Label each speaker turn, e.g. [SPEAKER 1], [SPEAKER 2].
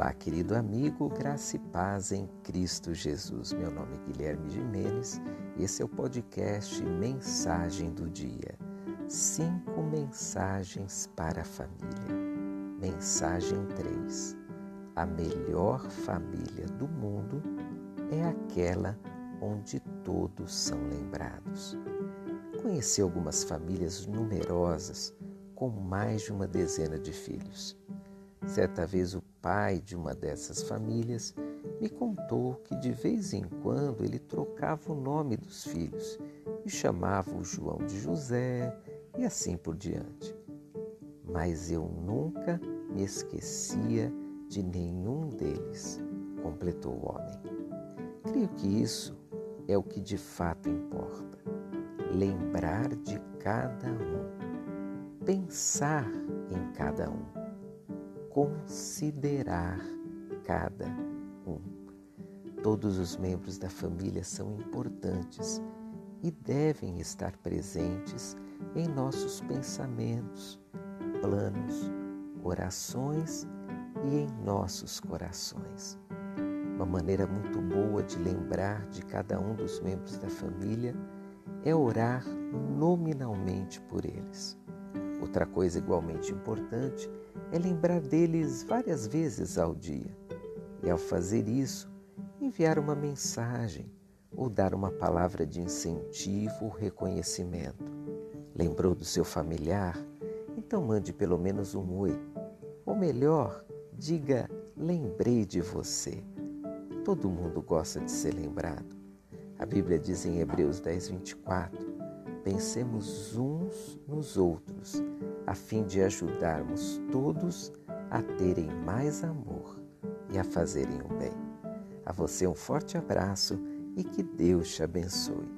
[SPEAKER 1] Olá, querido amigo, graça e paz em Cristo Jesus. Meu nome é Guilherme Jimenez e esse é o podcast Mensagem do Dia. Cinco mensagens para a família. Mensagem 3. A melhor família do mundo é aquela onde todos são lembrados. Conheci algumas famílias numerosas com mais de uma dezena de filhos. Certa vez o pai de uma dessas famílias me contou que de vez em quando ele trocava o nome dos filhos e chamava o João de José e assim por diante. Mas eu nunca me esquecia de nenhum deles, completou o homem. Creio que isso é o que de fato importa. Lembrar de cada um, pensar em cada um considerar cada um. Todos os membros da família são importantes e devem estar presentes em nossos pensamentos, planos, orações e em nossos corações. Uma maneira muito boa de lembrar de cada um dos membros da família é orar nominalmente por eles. Outra coisa igualmente importante é lembrar deles várias vezes ao dia e, ao fazer isso, enviar uma mensagem ou dar uma palavra de incentivo ou reconhecimento. Lembrou do seu familiar? Então mande pelo menos um oi. Ou melhor, diga: lembrei de você. Todo mundo gosta de ser lembrado. A Bíblia diz em Hebreus 10, 24: pensemos uns nos outros a fim de ajudarmos todos a terem mais amor e a fazerem o bem. A você um forte abraço e que Deus te abençoe.